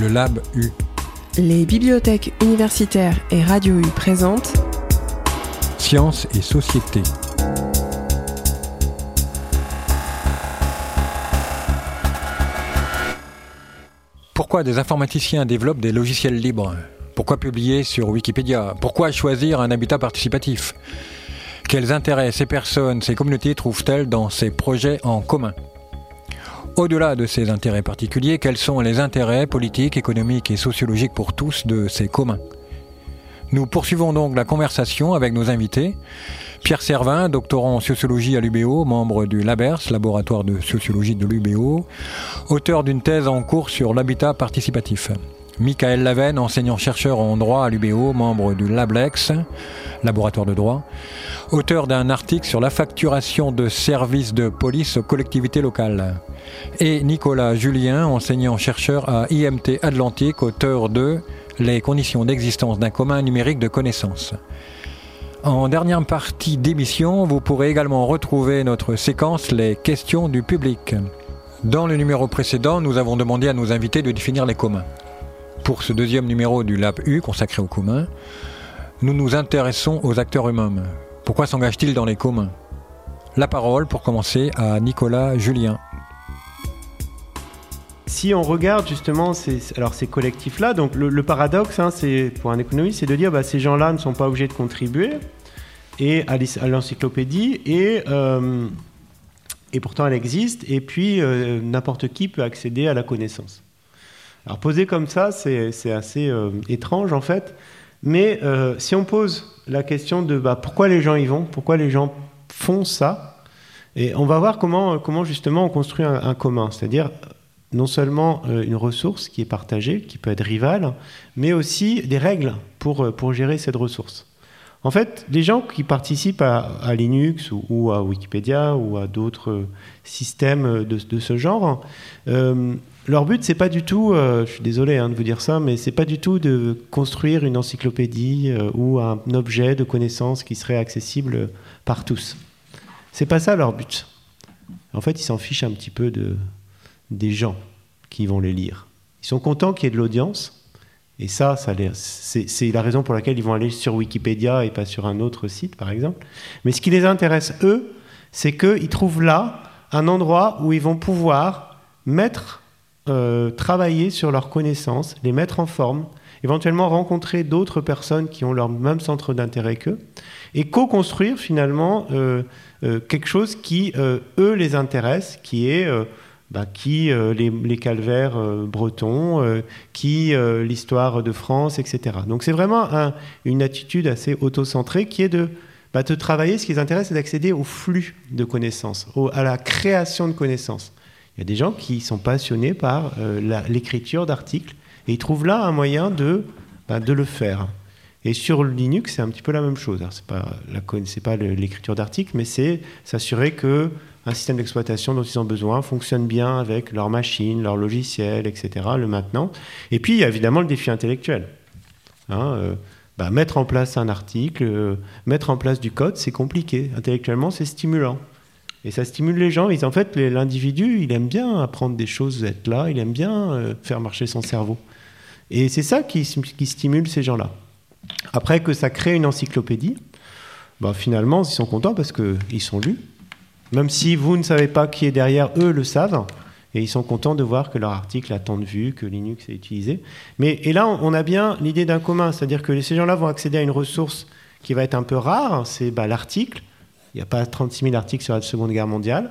Le Lab U. Les bibliothèques universitaires et Radio U présentent Sciences et société. Pourquoi des informaticiens développent des logiciels libres? Pourquoi publier sur Wikipédia? Pourquoi choisir un habitat participatif? Quels intérêts ces personnes, ces communautés trouvent-elles dans ces projets en commun? Au-delà de ces intérêts particuliers, quels sont les intérêts politiques, économiques et sociologiques pour tous de ces communs? Nous poursuivons donc la conversation avec nos invités. Pierre Servin, doctorant en sociologie à l'UBO, membre du LABERS, laboratoire de sociologie de l'UBO, auteur d'une thèse en cours sur l'habitat participatif. Michael Lavenne, enseignant-chercheur en droit à l'UBO, membre du LabLex, laboratoire de droit, auteur d'un article sur la facturation de services de police aux collectivités locales. Et Nicolas Julien, enseignant-chercheur à IMT Atlantique, auteur de Les conditions d'existence d'un commun numérique de connaissances. En dernière partie d'émission, vous pourrez également retrouver notre séquence Les questions du public. Dans le numéro précédent, nous avons demandé à nos invités de définir les communs. Pour ce deuxième numéro du Lab U consacré aux communs, nous nous intéressons aux acteurs eux-mêmes. Pourquoi s'engagent-ils dans les communs? La parole, pour commencer, à Nicolas Julien. Si on regarde justement ces, alors ces collectifs-là, donc le, paradoxe, hein, c'est pour un économiste, c'est de dire bah, ces gens-là ne sont pas obligés de contribuer et à l'encyclopédie et euh, et pourtant elle existe et puis euh, n'importe qui peut accéder à la connaissance. Alors posé comme ça, c'est assez euh, étrange en fait. Mais si on pose la question de bah, pourquoi les gens y vont, pourquoi les gens font ça, et on va voir comment, comment justement on construit un, commun, c'est-à-dire non seulement euh, une ressource qui est partagée, qui peut être rivale, mais aussi des règles pour, pour gérer cette ressource. En fait, les gens qui participent à, Linux ou, à Wikipédia ou à d'autres systèmes de, ce genre, leur but, c'est pas du tout, euh, je suis désolé hein, de vous dire ça, mais c'est pas du tout de construire une encyclopédie euh, ou un objet de connaissance qui serait accessible par tous. C'est pas ça leur but. En fait, ils s'en fichent un petit peu de, des gens qui vont les lire. Ils sont contents qu'il y ait de l'audience, et ça, c'est la raison pour laquelle ils vont aller sur Wikipédia et pas sur un autre site, par exemple. Mais ce qui les intéresse, eux, c'est qu'ils trouvent là un endroit où ils vont pouvoir mettre euh, travailler sur leurs connaissances, les mettre en forme, éventuellement rencontrer d'autres personnes qui ont leur même centre d'intérêt qu'eux, et co-construire finalement euh, euh, quelque chose qui, eux, les intéresse, qui est bah, qui les, calvaires bretons, qui l'histoire de France, etc. Donc c'est vraiment une attitude assez autocentrée qui est de, bah, travailler, ce qui les intéresse, c'est d'accéder au flux de connaissances, à la création de connaissances. Il y a des gens qui sont passionnés par euh, l'écriture d'articles et ils trouvent là un moyen de, bah, de le faire. Et sur Linux, c'est un petit peu la même chose. Ce n'est pas l'écriture d'articles, mais c'est s'assurer que un système d'exploitation dont ils ont besoin fonctionne bien avec leur machine, leur logiciel, etc., le maintenant. Et puis, il y a évidemment le défi intellectuel. Hein, euh, bah, mettre en place un article, euh, mettre en place du code, c'est compliqué. Intellectuellement, c'est stimulant. Et ça stimule les gens. en fait, l'individu, il aime bien apprendre des choses, être là, il aime bien euh, faire marcher son cerveau. Et c'est ça qui, qui, stimule ces gens-là. Après que ça crée une encyclopédie, bah, finalement, ils sont contents parce qu'ils sont lus. Même si vous ne savez pas qui est derrière, eux le savent. Et ils sont contents de voir que leur article a tant de vues, que Linux est utilisé. Mais, et là, on a bien l'idée d'un commun. C'est-à-dire que ces gens-là vont accéder à une ressource qui va être un peu rare, c'est bah, l'article il n'y a pas 36 000 articles sur la Seconde Guerre mondiale.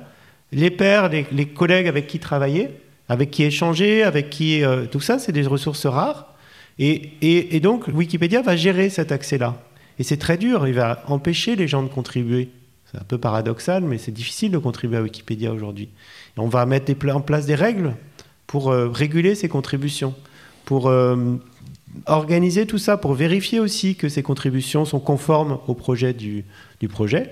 Les pairs, les, collègues avec qui travailler, avec qui échanger, avec qui... Euh, tout ça, c'est des ressources rares. Et, donc, Wikipédia va gérer cet accès-là. Et c'est très dur, il va empêcher les gens de contribuer. C'est un peu paradoxal, mais c'est difficile de contribuer à Wikipédia aujourd'hui. On va mettre en place des règles pour euh, réguler ces contributions, pour euh, organiser tout ça, pour vérifier aussi que ces contributions sont conformes au projet du projet.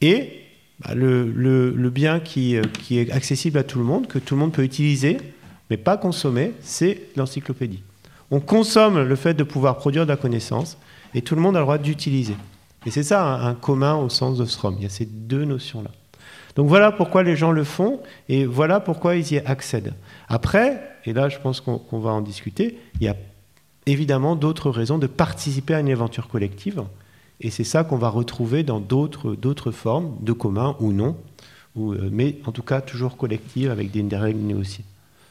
Et bah, le, bien euh, qui, est accessible à tout le monde, que tout le monde peut utiliser, mais pas consommer, c'est l'encyclopédie. On consomme le fait de pouvoir produire de la connaissance, et tout le monde a le droit d'utiliser. Et c'est ça un, commun au sens de Strom. Il y a ces deux notions-là. Donc voilà pourquoi les gens le font et voilà pourquoi ils y accèdent. Après, et là je pense qu'on va en discuter, il y a évidemment d'autres raisons de participer à une aventure collective. Et c'est ça qu'on va retrouver dans d'autres formes, de commun ou non, ou, euh, mais en tout cas toujours collective avec des règles négociées.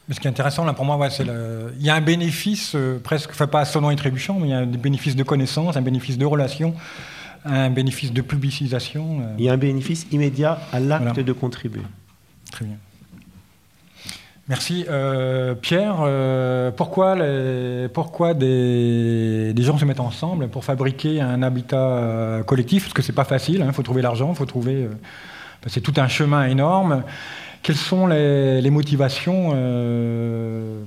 Mais ce qui est intéressant là pour moi, c'est il y a un bénéfice euh, presque, enfin pas et trébuchant, mais il y a un bénéfice de connaissance, un bénéfice de relation, un bénéfice de publicisation. Euh. Il y a un bénéfice immédiat à l'acte de contribuer. Très bien. Merci. Euh, Pierre, euh, pourquoi, les, pourquoi des, gens se mettent ensemble pour fabriquer un habitat collectif? Parce que c'est pas facile, il hein, faut trouver l'argent, il faut trouver. c'est tout un chemin énorme. Quelles sont les, motivations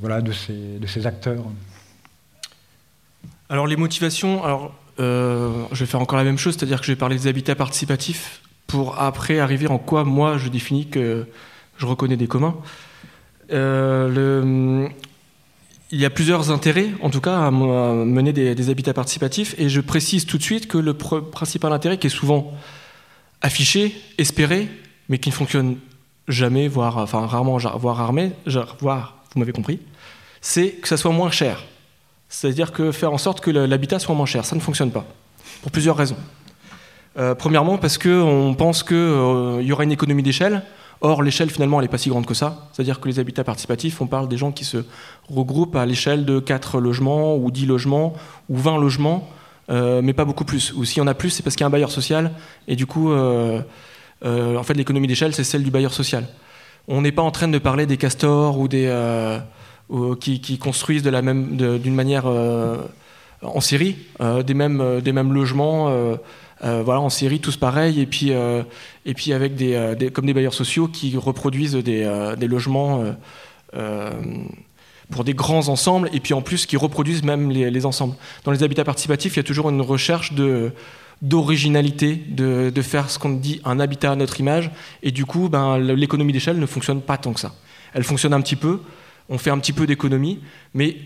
voilà, de, ces, de ces acteurs? Alors, les motivations, alors, je vais faire encore la même chose, c'est-à-dire que je vais parler des habitats participatifs pour après arriver en quoi moi je définis que je reconnais des communs. Euh, il y a plusieurs intérêts, en tout cas, à mener des, habitats participatifs. Et je précise tout de suite que le principal intérêt qui est souvent affiché, espéré, mais qui ne fonctionne jamais, voire, enfin rarement, voire, armé, voire vous m'avez compris, c'est que ça soit moins cher. C'est-à-dire que faire en sorte que l'habitat soit moins cher, ça ne fonctionne pas, pour plusieurs raisons. Euh, premièrement, parce qu'on pense qu'il euh, y aura une économie d'échelle. Or, l'échelle, finalement, elle n'est pas si grande que ça. C'est-à-dire que les habitats participatifs, on parle des gens qui se regroupent à l'échelle de 4 logements, ou 10 logements, ou 20 logements, euh, mais pas beaucoup plus. Ou s'il y en a plus, c'est parce qu'il y a un bailleur social, et du coup, en fait, l'économie d'échelle, c'est celle du bailleur social. On n'est pas en train de parler des castors ou des qui, construisent d'une manière en série, des mêmes, des mêmes logements euh, voilà, en série, tous pareils, et puis, euh, et puis avec euh, des, comme des bailleurs sociaux qui reproduisent des, logements pour des grands ensembles, et puis en plus qui reproduisent même les, ensembles. Dans les habitats participatifs, il y a toujours une recherche d'originalité, de, de, faire ce qu'on dit un habitat à notre image, et du coup, ben, l'économie d'échelle ne fonctionne pas tant que ça. Elle fonctionne un petit peu, on fait un petit peu d'économie, mais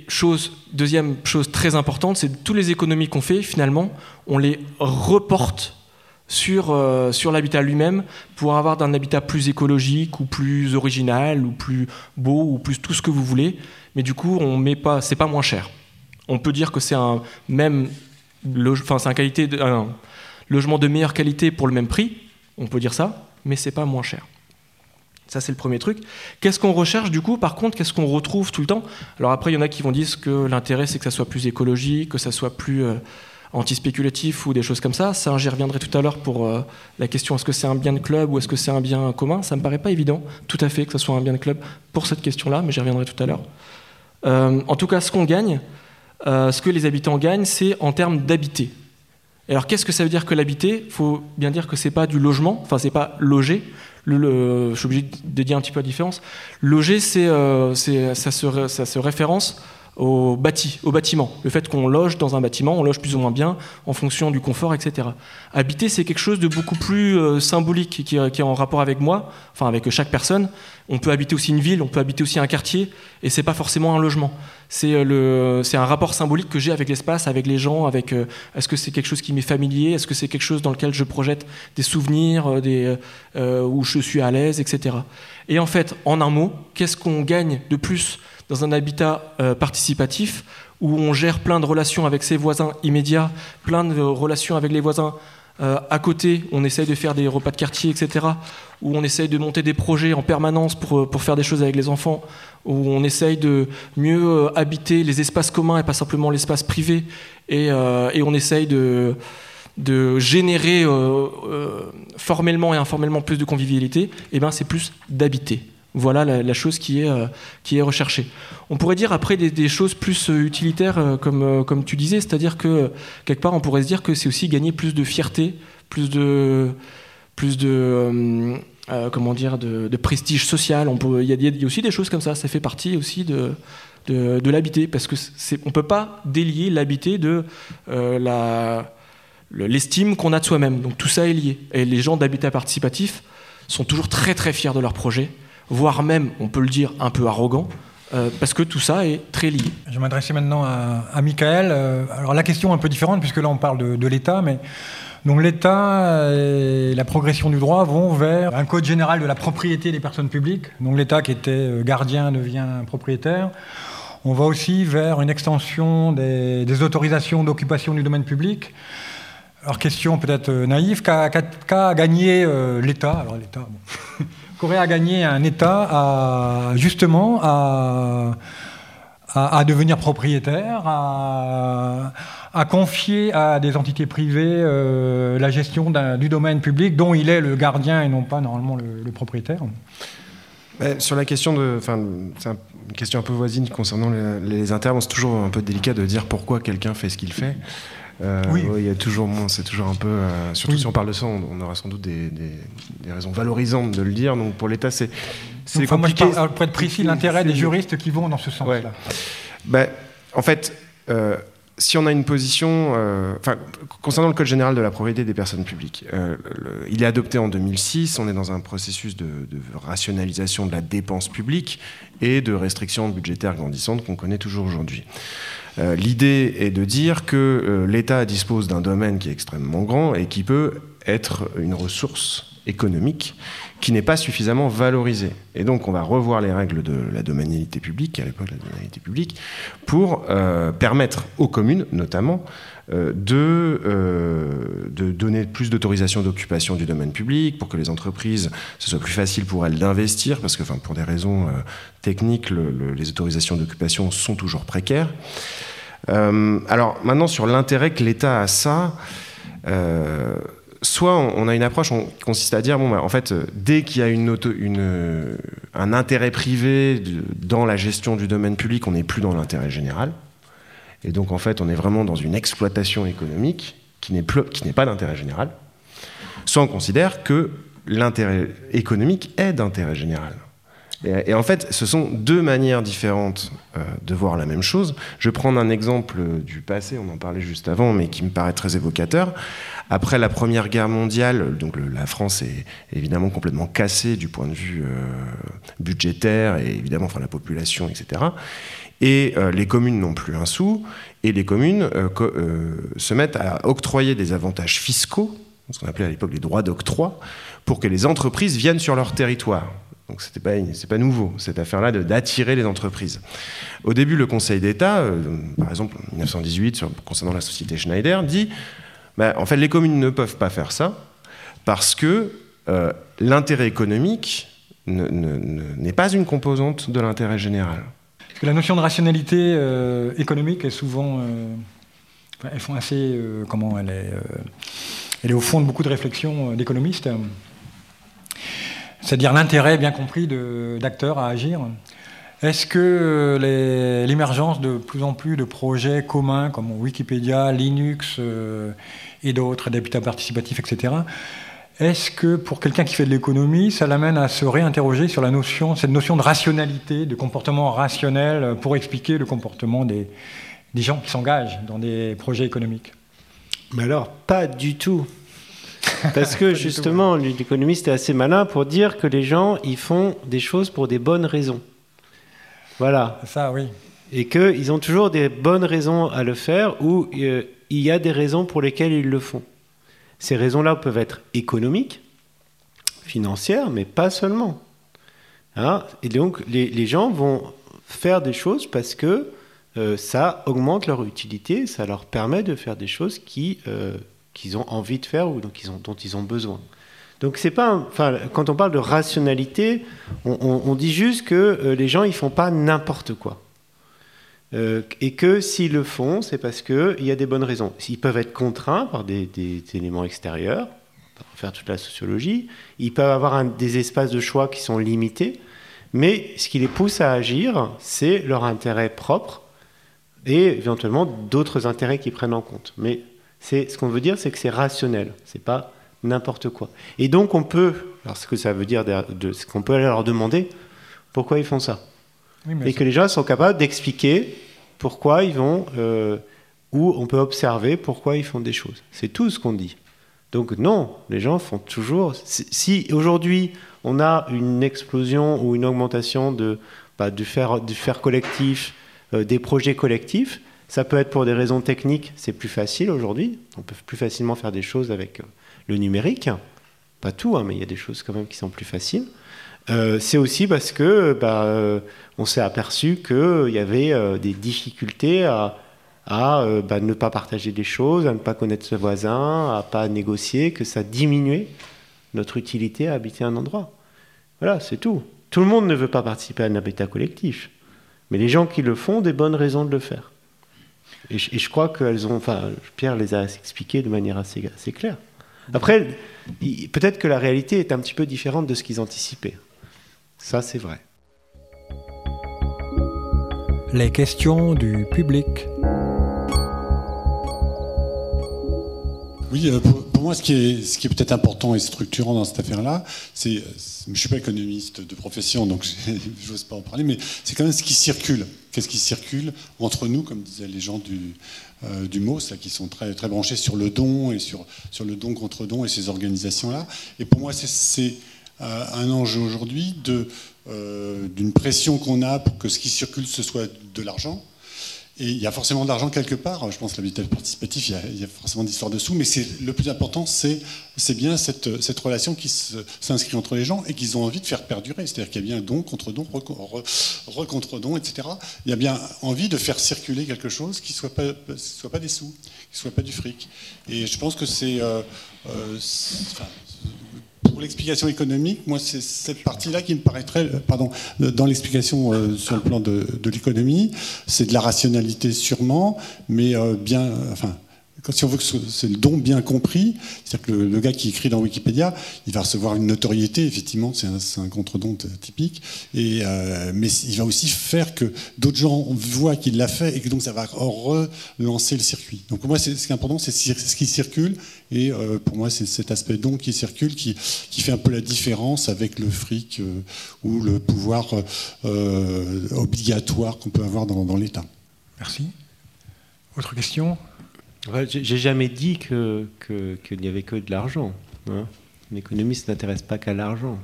deuxième chose très importante, c'est toutes les économies qu'on fait, finalement, on les reporte sur, euh, l'habitat lui-même pour avoir un habitat plus écologique ou plus original ou plus beau ou plus tout ce que vous voulez. Mais du coup, on met pas, c'est pas moins cher. On peut dire que c'est un même, un logement de meilleure qualité pour le même prix. On peut dire ça, mais c'est pas moins cher. Ça, c'est le premier truc. Qu'est-ce qu'on recherche du coup Par contre, qu'est-ce qu'on retrouve tout le temps? Alors après, il y en a qui vont dire que l'intérêt, c'est que ça soit plus écologique, que ça soit plus euh, anti-spéculatif ou des choses comme ça. Ça, j'y reviendrai tout à l'heure pour euh, la question est-ce que c'est un bien de club ou est-ce que c'est un bien commun? Ça me paraît pas évident, tout à fait, que ce soit un bien de club pour cette question-là, mais j'y reviendrai tout à l'heure. Euh, en tout cas, ce qu'on gagne, ce que les habitants gagnent, c'est en termes d'habiter. Alors, qu'est-ce que ça veut dire que l'habiter? Il faut bien dire que c'est pas du logement, enfin, c'est pas loger, je suis obligé de dire un petit peu la différence. Loger, c'est, euh, ça se référence au bâti, au bâtiment. Le fait qu'on loge dans un bâtiment, on loge plus ou moins bien en fonction du confort, etc. Habiter, c'est quelque chose de beaucoup plus euh, symbolique qui, est en rapport avec moi, enfin avec chaque personne. On peut habiter aussi une ville, on peut habiter aussi un quartier, et c'est pas forcément un logement. C'est euh, un rapport symbolique que j'ai avec l'espace, avec les gens, avec euh, est-ce que c'est quelque chose qui m'est familier, est-ce que c'est quelque chose dans lequel je projette des souvenirs, des, où je suis à l'aise, etc. Et en fait, en un mot, qu'est-ce qu'on gagne de plus dans un habitat euh, participatif où on gère plein de relations avec ses voisins immédiats, plein de relations avec les voisins euh, à côté, on essaye de faire des repas de quartier, etc., où on essaye de monter des projets en permanence pour, euh, pour faire des choses avec les enfants, où on essaye de mieux habiter les espaces communs et pas simplement l'espace privé, et, et, on essaye de, de générer formellement et informellement plus de convivialité, et eh ben c'est plus d'habiter. Voilà la, chose qui est, euh, qui est recherchée. On pourrait dire après des, choses plus euh, utilitaires, euh, comme, tu disais, c'est-à-dire que quelque part on pourrait se dire que c'est aussi gagner plus de fierté, plus de, plus de comment dire, de, prestige social. Il y, a aussi des choses comme ça. Ça fait partie aussi de, de, l'habité, parce que on peut pas délier l'habité de l'estime qu'on a de soi-même. Donc tout ça est lié. Et les gens d'habitat participatif sont toujours très très fiers de leur projet voire même, on peut le dire, un peu arrogant, euh, parce que tout ça est très lié. Je vais m'adresser maintenant à, Michael. Euh, alors la question est un peu différente, puisque là on parle de, l'État, mais Donc l'État et la progression du droit vont vers un code général de la propriété des personnes publiques. Donc l'État qui était euh, gardien devient propriétaire. On va aussi vers une extension des, autorisations d'occupation du domaine public. Alors question peut-être naïve, qu'a gagné l'État? Alors l'État, bon. qu'aurait à gagner un État justement à, devenir propriétaire, à, confier à des entités privées euh, la gestion du domaine public dont il est le gardien et non pas normalement le, propriétaire sur la question de, enfin, c'est une question un peu voisine concernant les, les internes. C'est toujours un peu délicat de dire pourquoi quelqu'un fait ce qu'il fait. Euh, oui. il y a toujours, c'est toujours un peu, euh, surtout si on parle de ça, on, aura sans doute des, raisons valorisantes de le dire. Donc pour l'État, c'est c'est compliqué. Moi, je parle, pour être précis, l'intérêt des juristes qui vont dans ce sens-là. Ben, en fait, euh, si on a une position, enfin, concernant le code général de la propriété des personnes publiques, il est adopté en 2006. On est dans un processus de, de, rationalisation de la dépense publique et de restrictions budgétaires grandissantes qu'on connaît toujours aujourd'hui. Euh, l'idée est de dire que euh, l'État dispose d'un domaine qui est extrêmement grand et qui peut être une ressource économique qui n'est pas suffisamment valorisée. Et donc on va revoir les règles de la domanialité publique, à l'époque la domanialité publique, pour euh, permettre aux communes notamment de, de, donner plus d'autorisation d'occupation du domaine public, pour que les entreprises, ce soit plus facile pour elles d'investir, parce que enfin, pour des raisons techniques, les autorisations d'occupation sont toujours précaires. Euh, alors maintenant, sur l'intérêt que l'État a ça, euh, soit on, a une approche qui consiste à dire, bon, bah, en fait, dès qu'il y a un intérêt privé dans la gestion du domaine public, on n'est plus dans l'intérêt général. Et donc, en fait, on est vraiment dans une exploitation économique qui n'est pas d'intérêt général. Soit on considère que l'intérêt économique est d'intérêt général. Et, en fait, ce sont deux manières différentes euh, de voir la même chose. Je vais prendre un exemple du passé, on en parlait juste avant, mais qui me paraît très évocateur. Après la Première Guerre mondiale, donc la France est évidemment complètement cassée du point de vue euh, budgétaire et évidemment, enfin la population, etc. Et euh, les communes n'ont plus un sou, et les communes se mettent à octroyer des avantages fiscaux, ce qu'on appelait à l'époque les droits d'octroi, pour que les entreprises viennent sur leur territoire. Donc ce n'est pas, nouveau, cette affaire-là d'attirer les entreprises. Au début, le Conseil d'État, euh, par exemple en 1918, concernant la société Schneider, dit bah, en fait, les communes ne peuvent pas faire ça parce que euh, l'intérêt économique n'est pas une composante de l'intérêt général. Que la notion de rationalité euh, économique est souvent. elles font assez. comment elle est, elle est au fond de beaucoup de réflexions d'économistes c'est-à-dire l'intérêt bien compris d'acteurs à agir. Est-ce que l'émergence de plus en plus de projets communs comme Wikipédia, Linux euh, et d'autres, d'habitat participatif, etc., est-ce que pour quelqu'un qui fait de l'économie, ça l'amène à se réinterroger sur la notion, cette notion de rationalité, de comportement rationnel pour expliquer le comportement des, des gens qui s'engagent dans des projets économiques? Mais alors, pas du tout. Parce que justement, l'économiste est assez malin pour dire que les gens, ils font des choses pour des bonnes raisons. Voilà. Ça, oui. Et qu'ils ont toujours des bonnes raisons à le faire ou euh, il y a des raisons pour lesquelles ils le font. Ces raisons-là peuvent être économiques, financières, mais pas seulement. Hein? Et donc, les, gens vont faire des choses parce que euh, ça augmente leur utilité, ça leur permet de faire des choses qui euh, qu'ils ont envie de faire ou dont ils ont, besoin. Donc c'est pas, enfin, quand on parle de rationalité, on, dit juste que euh, les gens ils font pas n'importe quoi. Euh, et que s'ils le font, c'est parce qu'il y a des bonnes raisons. Ils peuvent être contraints par des, éléments extérieurs, pour faire toute la sociologie. Ils peuvent avoir des espaces de choix qui sont limités. Mais ce qui les pousse à agir, c'est leur intérêt propre et éventuellement d'autres intérêts qu'ils prennent en compte. Mais ce qu'on veut dire, c'est que c'est rationnel, c'est pas n'importe quoi. Et donc on peut, alors ce que ça veut dire, de, ce qu'on peut aller leur demander, pourquoi ils font ça, et que les gens sont capables d'expliquer pourquoi ils vont, euh, ou on peut observer pourquoi ils font des choses. C'est tout ce qu'on dit. Donc non, les gens font toujours. Si, aujourd'hui on a une explosion ou une augmentation de, bah, du, faire, du faire collectif, euh, des projets collectifs, Ça peut être pour des raisons techniques, c'est plus facile aujourd'hui. On peut plus facilement faire des choses avec le numérique. Pas tout, hein, mais il y a des choses quand même qui sont plus faciles. C'est aussi parce que bah, on s'est aperçu qu'il y avait des difficultés à, bah, ne pas partager des choses, à ne pas connaître ses voisins, à pas négocier, que ça diminuait notre utilité à habiter un endroit. Voilà, c'est tout. Tout le monde ne veut pas participer à un habitat collectif, mais les gens qui le font ont des bonnes raisons de le faire. Et je, crois qu'elles ont, enfin, Pierre les a expliquées de manière assez claire. Après, peut-être que la réalité est un petit peu différente de ce qu'ils anticipaient. Ça, c'est vrai. Les questions du public. Oui, euh, pour, moi, ce qui est, ce qui est peut-être important et structurant dans cette affaire-là, c'est, je ne suis pas économiste de profession, donc je n'ose pas en parler, mais c'est quand même ce qui circule. Qu'est-ce qui circule entre nous, comme disaient les gens du, euh, du MOS, là, qui sont très, très branchés sur le don et sur, sur le don contre don et ces organisations-là. Et pour moi, c'est euh, un enjeu aujourd'hui de, d'une pression qu'on a pour que ce qui circule, ce soit de l'argent et il y a forcément de l'argent quelque part. Je pense que l'habitat participatif, il y, a, forcément d'histoires dessous. Mais le plus important, c'est bien cette, cette, relation qui s'inscrit entre les gens et qu'ils ont envie de faire perdurer. C'est-à-dire qu'il y a bien don contre don, re, don, etc. Il y a bien envie de faire circuler quelque chose qui ne soit pas, soit pas des sous, qui ne soit pas du fric. Et je pense que c'est... Euh, euh, pour l'explication économique, moi, c'est cette partie-là qui me paraîtrait, euh, pardon, dans l'explication euh, sur le plan de, l'économie, c'est de la rationalité sûrement, mais euh, bien, enfin, si on veut que c'est le don bien compris, c'est-à-dire que le, gars qui écrit dans Wikipédia, il va recevoir une notoriété, effectivement, c'est un, contre-don typique, euh, mais il va aussi faire que d'autres gens voient qu'il l'a fait et que donc ça va relancer le circuit. Donc pour moi, ce qui est important, c'est ce qui circule, et euh, pour moi, c'est cet aspect don qui circule qui, qui, fait un peu la différence avec le fric euh, ou le pouvoir obligatoire qu'on peut avoir dans, dans l'État. Merci. Autre question? J'ai jamais dit qu'il que, n'y avait que de l'argent. Hein. Un économiste n'intéresse pas qu'à l'argent.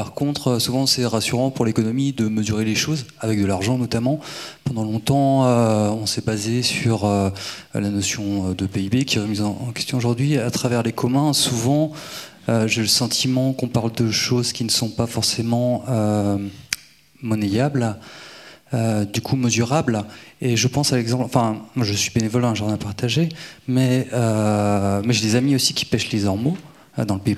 Par contre, souvent c'est rassurant pour l'économie de mesurer les choses, avec de l'argent notamment. Pendant longtemps, euh, on s'est basé sur euh, la notion de PIB qui est remise en, question aujourd'hui. À travers les communs, souvent, euh, j'ai le sentiment qu'on parle de choses qui ne sont pas forcément monnayables. Euh, du coup mesurable. Et je pense à l'exemple, enfin, moi je suis bénévole dans un jardin partagé, mais, euh, mais j'ai des amis aussi qui pêchent les ormeaux euh, dans le pays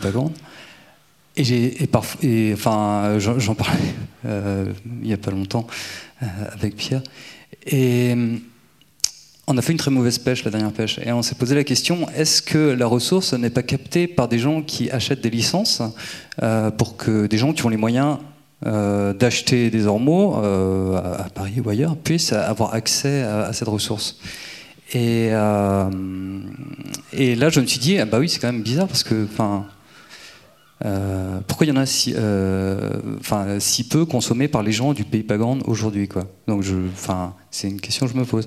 j'ai, et, et enfin, j'en, parlais il n'y a pas longtemps avec Pierre. Et on a fait une très mauvaise pêche, la dernière pêche. Et on s'est posé la question est-ce que la ressource n'est pas captée par des gens qui achètent des licences pour que des gens qui ont les moyens euh, d'acheter des ormeaux euh, à Paris ou ailleurs puissent avoir accès à, cette ressource. Et, euh, et, là, je me suis dit, ah bah oui, c'est quand même bizarre parce que, enfin, pourquoi il y en a si, enfin, si peu consommés par les gens du pays Pagand aujourd'hui, quoi? Donc, enfin, c'est une question que je me pose.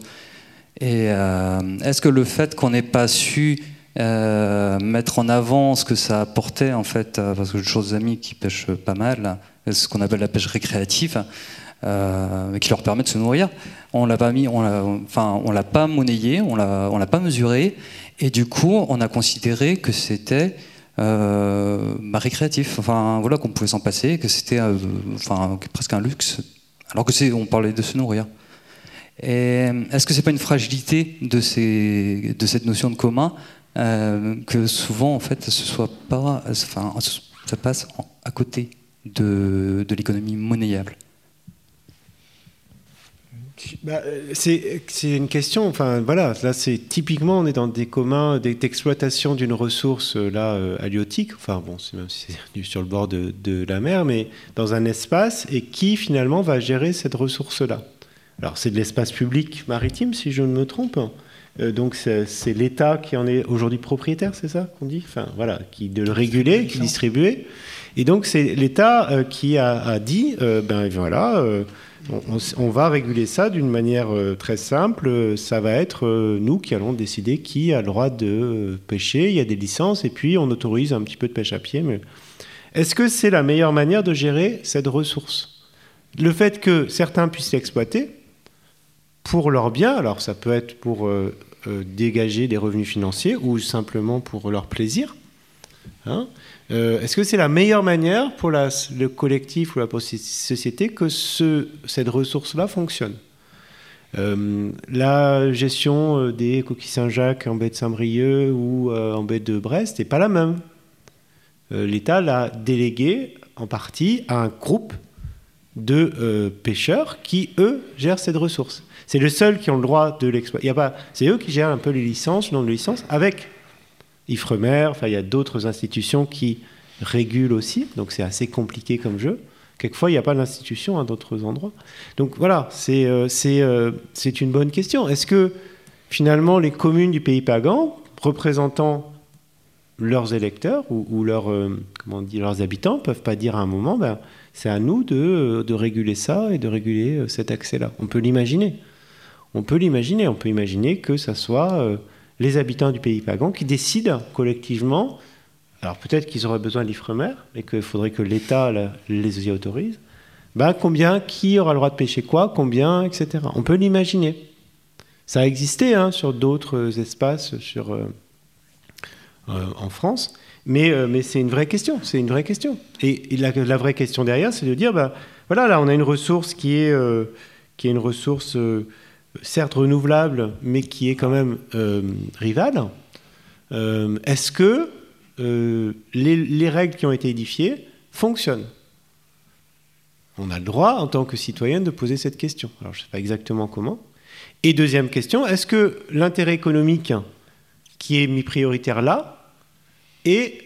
Et est-ce que le fait qu'on n'ait pas su mettre en avant ce que ça apportait en fait, parce que j'ai choses amis qui pêchent pas mal, ce qu'on appelle la pêche récréative, euh, qui leur permet de se nourrir. On l'a pas mis, l'a, enfin, on l'a pas monnayé, on l'a, on l'a pas mesuré, et du coup, on a considéré que c'était euh, bah, récréatif, enfin voilà, qu'on pouvait s'en passer, que c'était, euh, enfin, presque un luxe, alors que c'est, on parlait de se nourrir. Est-ce que c'est pas une fragilité de, ces, de cette notion de commun que souvent en fait ce soit pas, enfin, ça passe à côté? De, l'économie monnayable bah, c'est une question, enfin voilà, là c'est typiquement on est dans des communs d'exploitation d'une ressource euh, là euh, halieutique, enfin bon, c'est même si c'est sur le bord de, de, la mer, mais dans un espace et qui finalement va gérer cette ressource-là. Alors c'est de l'espace public maritime si je ne me trompe. Euh, donc c'est l'État qui en est aujourd'hui propriétaire, c'est ça qu'on dit? Enfin voilà, qui de le réguler, qui distribuer. Et donc c'est l'État euh, qui a, dit, euh, ben voilà, euh, on, va réguler ça d'une manière très simple. Ça va être nous qui allons décider qui a le droit de pêcher. Il y a des licences et puis on autorise un petit peu de pêche à pied. Mais est-ce que c'est la meilleure manière de gérer cette ressource? Le fait que certains puissent l'exploiter, pour leur bien. Alors ça peut être pour euh, euh, dégager des revenus financiers ou simplement pour leur plaisir. Hein. Euh, Est-ce que c'est la meilleure manière pour le collectif ou la société que ce- cette ressource-là fonctionne? La gestion des coquilles Saint-Jacques en baie de Saint-Brieuc ou en baie de Brest n'est pas la même. L'État l'a délégué en partie à un groupe de pêcheurs qui, eux, gèrent cette ressource. C'est le seul qui ont le droit de l'exploiter. C'est eux qui gèrent un peu les licences, le nombre de licences, avec Ifremer. Enfin, il y a d'autres institutions qui régulent aussi. Donc, c'est assez compliqué comme jeu. Quelquefois, il n'y a pas d'institution à d'autres endroits. Donc, voilà, c'est euh, euh, c'est une bonne question. Est-ce que, finalement, les communes du pays pagan, représentant leurs électeurs ou, ou leurs, euh, comment on dit, leurs habitants, peuvent pas dire à un moment, ben, c'est à nous de, de réguler ça et de réguler euh, cet accès-là. On peut l'imaginer. On peut l'imaginer. On peut imaginer que ça soit euh, les habitants du pays pagan qui décident collectivement. Alors peut-être qu'ils auraient besoin d'Ifremer et qu'il faudrait que l'État les y autorise. Ben, combien, qui aura le droit de pêcher quoi, combien, etc. On peut l'imaginer. Ça a existé hein, sur d'autres espaces sur, euh, euh, en France. Mais, mais c'est une vraie question, c'est une vraie question. Et, la, la vraie question derrière, c'est de dire, bah, voilà, là, on a une ressource qui est, qui est une ressource, certes renouvelable, mais qui est quand même euh, rivale. Euh, Est-ce que euh, les, les règles qui ont été édifiées fonctionnent? On a le droit, en tant que citoyen, de poser cette question. Alors, je ne sais pas exactement comment. Et deuxième question, est-ce que l'intérêt économique qui est mis prioritaire là est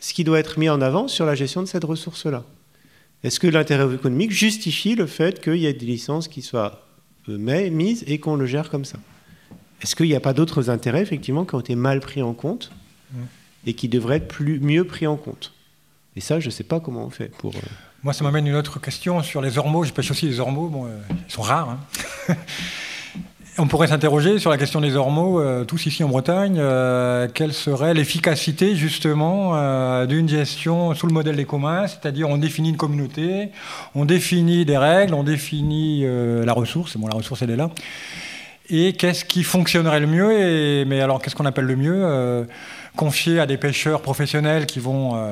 ce qui doit être mis en avant sur la gestion de cette ressource-là? Est-ce que l'intérêt économique justifie le fait qu'il y ait des licences qui soient mais- mises et qu'on le gère comme ça Est-ce qu'il n'y a pas d'autres intérêts, effectivement, qui ont été mal pris en compte et qui devraient être plus, mieux pris en compte? Et ça, je ne sais pas comment on fait pour... euh, Moi, ça m'amène une autre question sur les ormeaux. Je pêche aussi les ormeaux. Bon, euh, ils sont rares. hein. On pourrait s'interroger sur la question des ormeaux, euh, tous ici en Bretagne. euh, quelle serait l'efficacité, justement, euh, d'une gestion sous le modèle des communs C'est-à-dire, on définit une communauté, on définit des règles, on définit la ressource. Bon, la ressource, elle est là. Et qu'est-ce qui fonctionnerait le mieux Mais alors, qu'est-ce qu'on appelle le mieux Confier à des pêcheurs professionnels qui vont,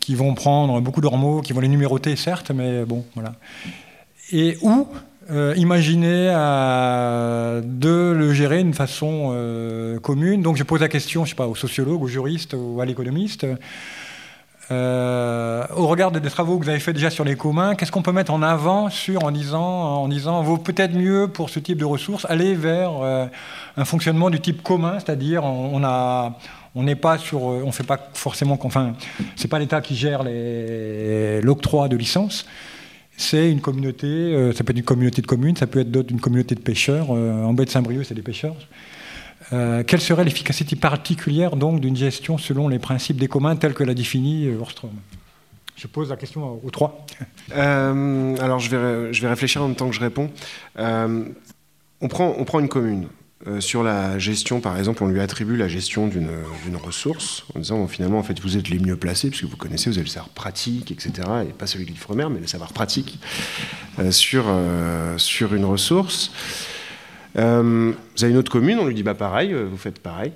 qui vont prendre beaucoup d'ormeaux, qui vont les numéroter, certes, mais bon, voilà. Et où euh, imaginer euh, de le gérer d'une façon euh, commune. Donc je pose la question, je sais pas, aux sociologues, aux juristes ou à l'économiste. Euh, au regard des travaux que vous avez fait déjà sur les communs, qu'est-ce qu'on peut mettre en avant sur en disant, en disant, vaut peut-être mieux pour ce type de ressources aller vers un fonctionnement du type commun, c'est-à-dire on, a, n'est pas sur, on fait pas forcément, enfin, c'est pas l'État qui gère l'octroi de licences. C'est une communauté, euh, ça peut être une communauté de communes, ça peut être d'autres- une communauté de pêcheurs. euh, en baie de Saint-Brieuc, c'est des pêcheurs. Euh, quelle serait l'efficacité particulière donc d'une gestion selon les principes des communs tels que l'a défini euh, Orstrom? Je pose la question aux trois. Alors je vais, réfléchir en même temps que je réponds. On prend une commune. Euh, sur la gestion, par exemple, on lui attribue la gestion d'une ressource en disant finalement, en fait, vous êtes les mieux placés puisque vous connaissez, vous avez le savoir pratique, etc. Et pas celui de l'Ifremer, mais le savoir pratique euh, sur, euh, sur une ressource. Vous avez une autre commune, on lui dit bah pareil, vous faites pareil.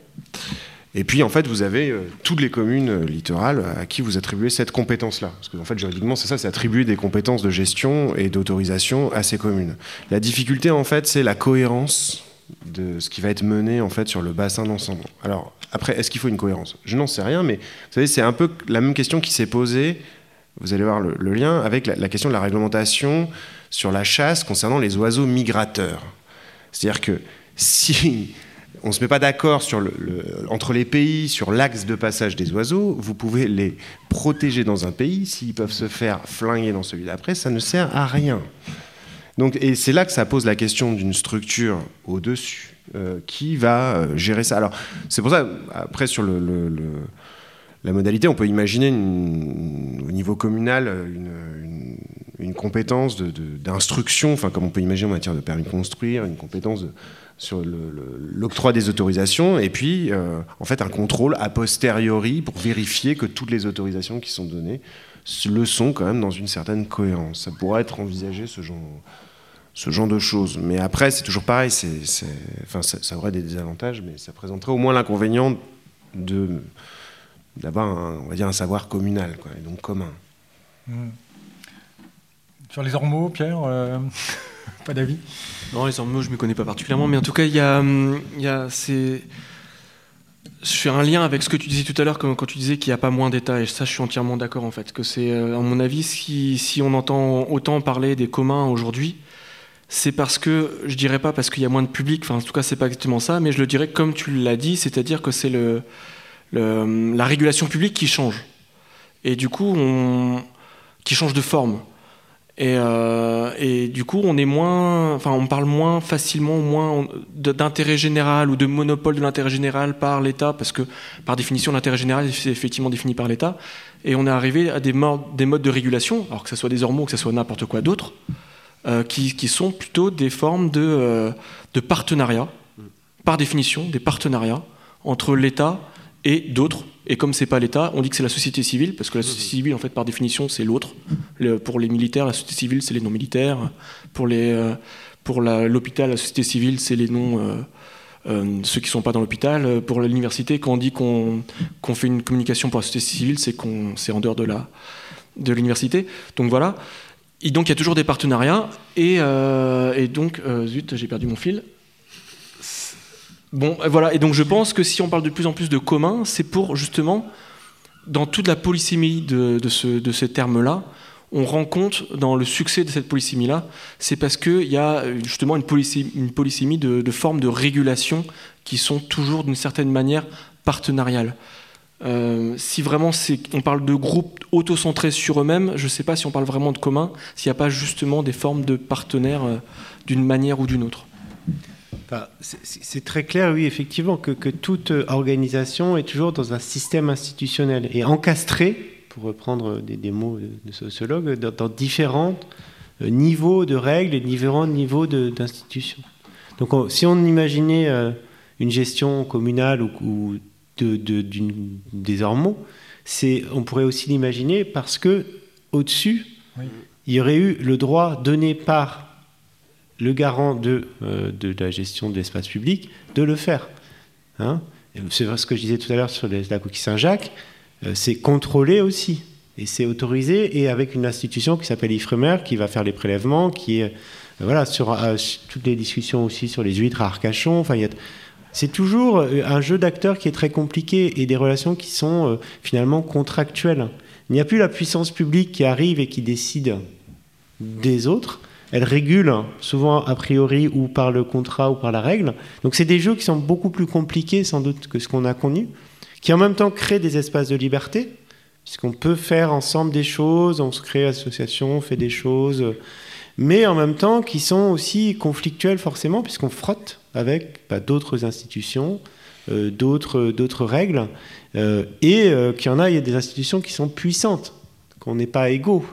Et puis en fait, vous avez toutes les communes littorales à qui vous attribuez cette compétence-là. Parce que en fait, juridiquement, c'est ça, c'est attribuer des compétences de gestion et d'autorisation à ces communes. La difficulté, en fait, c'est la cohérence de ce qui va être mené en fait sur le bassin d'ensemble. Alors après, est-ce qu'il faut une cohérence? Je n'en sais rien, mais vous savez, c'est un peu la même question qui s'est posée. Vous allez voir le, lien avec la, question de la réglementation sur la chasse concernant les oiseaux migrateurs. C'est-à-dire que si on ne se met pas d'accord entre les pays sur l'axe de passage des oiseaux, vous pouvez les protéger dans un pays. S'ils peuvent se faire flinguer dans celui d'après, ça ne sert à rien. Donc, et c'est là que ça pose la question d'une structure au-dessus euh, qui va euh, gérer ça. Alors, c'est pour ça, après, sur le, la modalité, on peut imaginer au niveau communal une, compétence d'instruction, enfin, comme on peut imaginer en matière de permis de construire, une compétence sur l'octroi des autorisations, et puis, euh, en fait, un contrôle a posteriori pour vérifier que toutes les autorisations qui sont données le sont quand même dans une certaine cohérence. Ça pourrait être envisagé ce genre, ce genre de choses. Mais après, c'est toujours pareil, c'est, c'est- enfin, ça, ça aurait des désavantages, mais ça présenterait au moins l'inconvénient de, d'avoir, un, on va dire, un savoir communal, quoi, et donc commun. Sur les ormeaux, Pierre, euh, pas d'avis? Non, les ormeaux, je ne m'y connais pas particulièrement, mais en tout cas, il y a, hum, il y a c'est... Je fais un lien avec ce que tu disais tout à l'heure quand, tu disais qu'il n'y a pas moins d'État, et ça, je suis entièrement d'accord en fait. Que c'est, euh, à mon avis, si, on entend autant parler des communs aujourd'hui, c'est parce que, je dirais pas parce qu'il y a moins de public, enfin, en tout cas, c'est pas exactement ça, mais je le dirais comme tu l'as dit, c'est-à-dire que c'est le, la régulation publique qui change. Et du coup, qui change de forme. Et, euh, et du coup, on parle moins facilement, moins d'intérêt général ou de monopole de l'intérêt général par l'État, parce que par définition, l'intérêt général est effectivement défini par l'État. Et on est arrivé à des, modes- des modes de régulation, alors que ce soit des hormones, que ce soit n'importe quoi d'autre, euh, qui, qui sont plutôt des formes de, euh, de partenariat, par définition, des partenariats entre l'État et d'autres. Et comme c'est pas l'État, on dit que c'est la société civile, parce que la société civile, en fait, par définition, c'est l'autre. Le- pour les militaires, la société civile, c'est les non-militaires. Pour les, euh, pour la- l'hôpital, la société civile, c'est les non. euh, euh, ceux qui sont pas dans l'hôpital. Pour l'université, quand on dit qu'on qu'on fait une communication pour la société civile, c'est qu'on c'est en dehors de la de l'université. Donc voilà. Et donc il y a toujours des partenariats. Et, euh, et donc, zut, j'ai perdu mon fil. Bon, euh, voilà. Et donc je pense que si on parle de plus en plus de commun, c'est pour justement, dans toute la polysémie de, de ce, termes-là, on rend compte dans le succès de cette polysémie-là, c'est parce qu'il y a euh, justement une polysémie, une de, formes de régulation qui sont toujours d'une certaine manière partenariales. Euh, si vraiment on parle de groupes auto-centrés sur eux-mêmes, je ne sais pas si on parle vraiment de commun, s'il n'y a pas justement des formes de partenaires d'une manière ou d'une autre. C'est- très clair, oui, effectivement, que, que toute organisation est toujours dans un système institutionnel et encastrée, pour reprendre des, des mots de, sociologue, dans, dans différents euh, niveaux de règles et différents niveaux d'institutions. Donc, on- si on imaginait euh, une gestion communale ou, ou de, de- d'une- des hormones, on pourrait aussi l'imaginer parce que au-dessus, Oui. il y aurait eu le droit donné par le garant de, euh, de la gestion de l'espace public de le faire. Hein c'est ce que je disais tout à l'heure sur la coquille Saint-Jacques, euh, c'est contrôlé aussi. Et c'est autorisé, et avec une institution qui s'appelle Ifremer, qui va faire les prélèvements, qui est, euh, voilà, sur toutes les discussions aussi sur les huîtres à Arcachon. Enfin, c'est toujours un jeu d'acteurs qui est très compliqué et des relations qui sont finalement contractuelles. Il n'y a plus la puissance publique qui arrive et qui décide des autres. Elle régule souvent a priori ou par le contrat ou par la règle. Donc c'est des jeux qui sont beaucoup plus compliqués sans doute que ce qu'on a connu, qui en même temps créent des espaces de liberté, puisqu'on peut faire ensemble des choses, on se crée association, on fait des choses, mais en même temps qui sont aussi conflictuels forcément, puisqu'on frotte avec bah, d'autres institutions, euh, d'autres règles, euh, et euh, qu'il y en a, il y a des institutions qui sont puissantes, qu'on n'est pas égaux,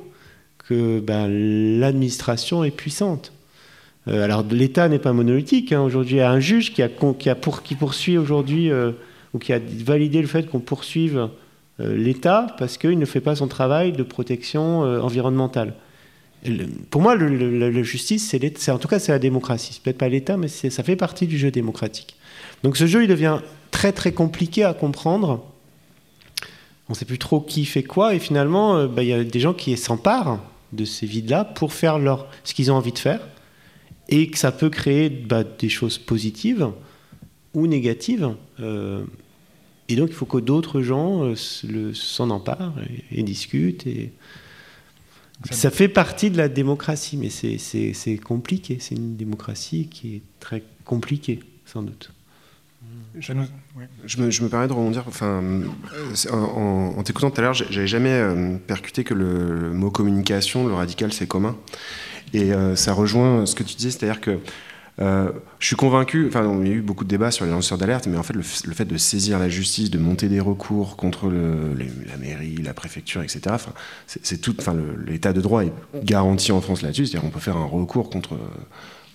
que ben, l'administration est puissante. Euh, alors l'État n'est pas monolithique. hein. Aujourd'hui, il y a un juge qui, a, pour, qui poursuit aujourd'hui, euh, ou qui a validé le fait qu'on poursuive euh, l'État parce qu'il ne fait pas son travail de protection environnementale. Pour moi, la justice, c'est en tout cas c'est la démocratie. C'est peut-être pas l'État, mais ça fait partie du jeu démocratique. Donc ce jeu, il devient très très compliqué à comprendre. On ne sait plus trop qui fait quoi, et finalement, bah, il y a des gens qui s'emparent de ces vides-là pour faire leur, ce qu'ils ont envie de faire, et que ça peut créer bah, des choses positives ou négatives. euh, et donc, il faut que d'autres gens euh, s'en emparent et, et discutent. Et... Ça fait partie de la démocratie, mais c'est compliqué. C'est une démocratie qui est très compliquée, sans doute. Ça nous- oui. Je me, je me permets de rebondir. Enfin, euh, en, en- en t'écoutant tout à l'heure, j'avais jamais euh, percuté que le, le mot communication, le radical, c'est commun. Et euh, ça rejoint ce que tu disais, c'est-à-dire que euh, je suis convaincu. Enfin, il y a eu beaucoup de débats sur les lanceurs d'alerte, mais en fait, le, fait de saisir la justice, de monter des recours contre le- les- la mairie, la préfecture, etc. Enfin, c'est tout. Enfin, l'état de droit est garanti en France là-dessus. C'est-à-dire, on peut faire un recours contre contre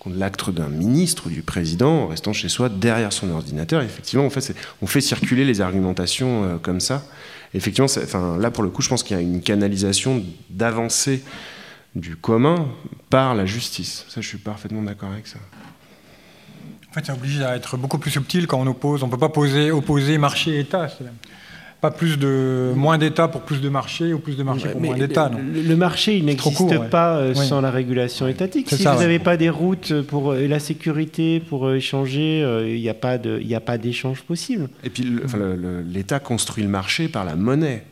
l'acte d'un ministre ou du président en restant chez soi derrière son ordinateur. Effectivement, en fait, on fait circuler les argumentations euh, comme ça. Effectivement, enfin, là, pour le coup, je pense qu'il y a une canalisation d'avancée du commun par la justice. Ça, je suis parfaitement d'accord avec ça. En fait, ça oblige à être beaucoup plus subtil quand on oppose. On ne peut pas poser, opposer marché État. Pas plus de, moins d'État pour plus de marché ou plus de marché pour Mais moins d'État. le, marché, il n'existe ouais. pas euh, Oui. sans la régulation étatique. Si ça, vous ouais. n'avez pas des routes pour euh, et la sécurité pour euh, échanger, euh, il n'y a pas de, il n'y a pas d'échange possible. Et puis l'État construit le marché par la monnaie.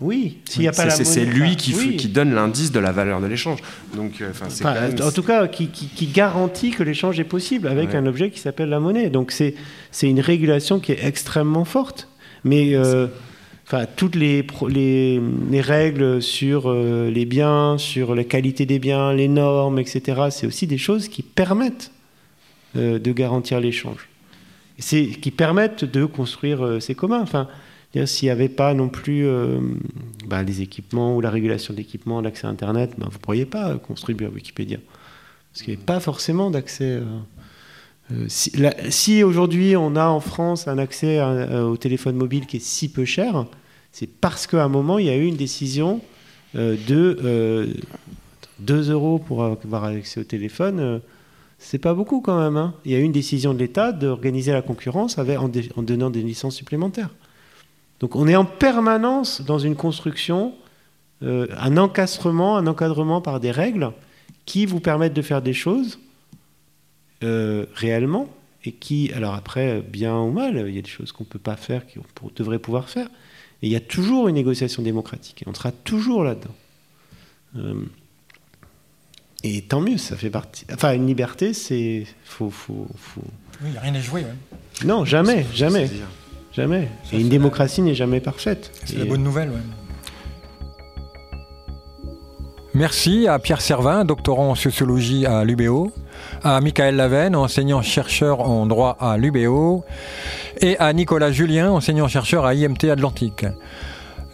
Oui, s'il n'y a pas C'est- la c'est c'est monnaie- lui qui, oui. qui donne l'indice de la valeur de l'échange. Donc, euh, enfin, même- en tout cas, qui, qui- qui garantit que l'échange est possible avec Ouais. un objet qui s'appelle la monnaie. Donc c'est c'est une régulation qui est extrêmement forte. Mais euh, enfin, toutes les, règles sur euh, les biens, sur la qualité des biens, les normes, etc., c'est aussi des choses qui permettent euh, de garantir l'échange. C'est qui permettent de construire euh, ces communs. Enfin, s'il n'y avait pas non plus bah, les équipements ou la régulation d'équipements, l'accès à Internet, bah, vous ne pourriez pas contribuer à Wikipédia. Parce qu'il n'y a pas forcément d'accès. Euh, si aujourd'hui on a en France un accès euh, au téléphone mobile qui est si peu cher, c'est parce qu'à un moment il y a eu une décision euh, de euh, 2 euros pour avoir accès au téléphone. c'est pas beaucoup quand même. hein. Il y a eu une décision de l'État d'organiser la concurrence en, donnant des licences supplémentaires. Donc on est en permanence dans une construction, un encastrement, un encadrement par des règles qui vous permettent de faire des choses euh, réellement et qui, alors après, bien ou mal, il y a des choses qu'on ne peut pas faire, qu'on devrait pouvoir faire. Et il y a toujours une négociation démocratique et on sera toujours là-dedans. Euh, et tant mieux, ça fait partie. Enfin, une liberté, c'est. Faut, faut, faut... Oui, il n'y a rien à jouer. ouais. Non, jamais, jamais, jamais. Ça, et une démocratie n'est jamais parfaite. C'est Et- la bonne nouvelle. ouais. Merci à Pierre Servin, doctorant en sociologie à l'UBO, à Michael Lavenne, enseignant-chercheur en droit à l'UBO, et à Nicolas Julien, enseignant-chercheur à IMT Atlantique.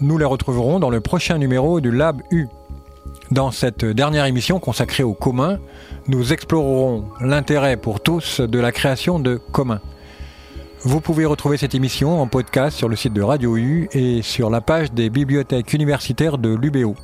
Nous les retrouverons dans le prochain numéro du Lab U. Dans cette dernière émission consacrée au commun, nous explorerons l'intérêt pour tous de la création de communs. Vous pouvez retrouver cette émission en podcast sur le site de Radio U et sur la page des bibliothèques universitaires de l'UBO.